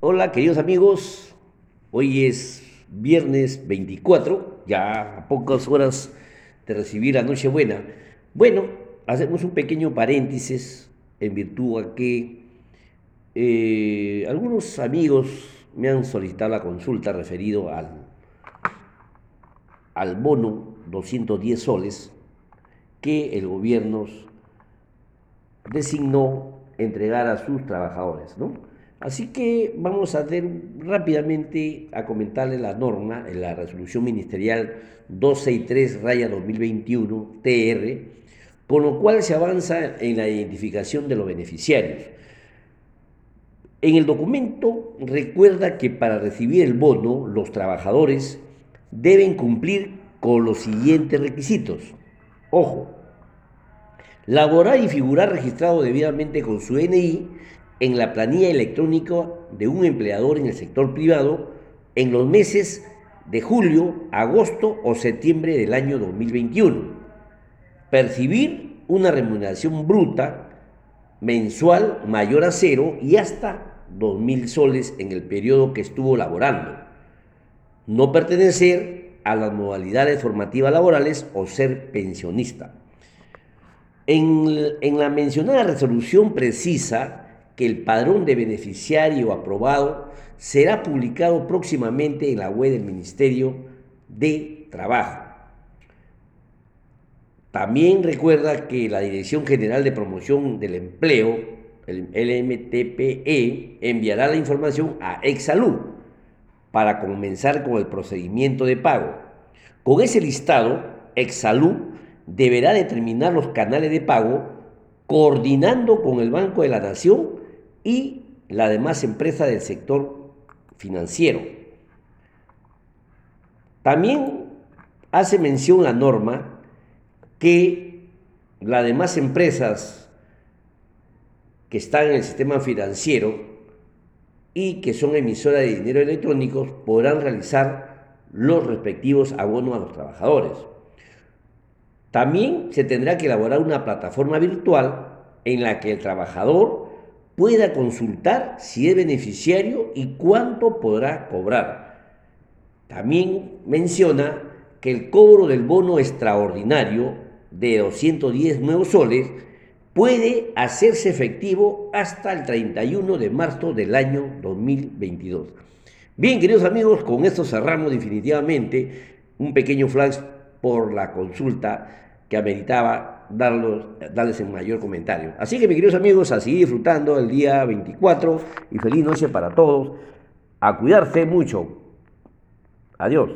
Hola queridos amigos, hoy es viernes 24, ya a pocas horas de recibir la Nochebuena. Bueno, hacemos un pequeño paréntesis en virtud a que eh, algunos amigos me han solicitado la consulta referido al, al bono 210 soles que el gobierno designó entregar a sus trabajadores, ¿no? Así que vamos a hacer rápidamente a comentarle la norma en la resolución ministerial 263 raya 2021 TR, con lo cual se avanza en la identificación de los beneficiarios. En el documento recuerda que para recibir el bono los trabajadores deben cumplir con los siguientes requisitos. Ojo, laborar y figurar registrado debidamente con su NI en la planilla electrónica de un empleador en el sector privado en los meses de julio, agosto o septiembre del año 2021. Percibir una remuneración bruta mensual mayor a cero y hasta 2.000 soles en el periodo que estuvo laborando. No pertenecer a las modalidades formativas laborales o ser pensionista. En, en la mencionada resolución precisa que el padrón de beneficiario aprobado será publicado próximamente en la web del Ministerio de Trabajo. También recuerda que la Dirección General de Promoción del Empleo, el LMTPE, enviará la información a Exalud para comenzar con el procedimiento de pago. Con ese listado, Exalud deberá determinar los canales de pago coordinando con el Banco de la Nación y la demás empresa del sector financiero. También hace mención la norma que las demás empresas que están en el sistema financiero y que son emisoras de dinero electrónico podrán realizar los respectivos abonos a los trabajadores. También se tendrá que elaborar una plataforma virtual en la que el trabajador pueda consultar si es beneficiario y cuánto podrá cobrar. También menciona que el cobro del bono extraordinario de 210 nuevos soles puede hacerse efectivo hasta el 31 de marzo del año 2022. Bien, queridos amigos, con esto cerramos definitivamente un pequeño flash por la consulta que ameritaba darlos, darles en mayor comentario. Así que, mis queridos amigos, a seguir disfrutando el día 24 y feliz noche para todos. A cuidarse mucho. Adiós.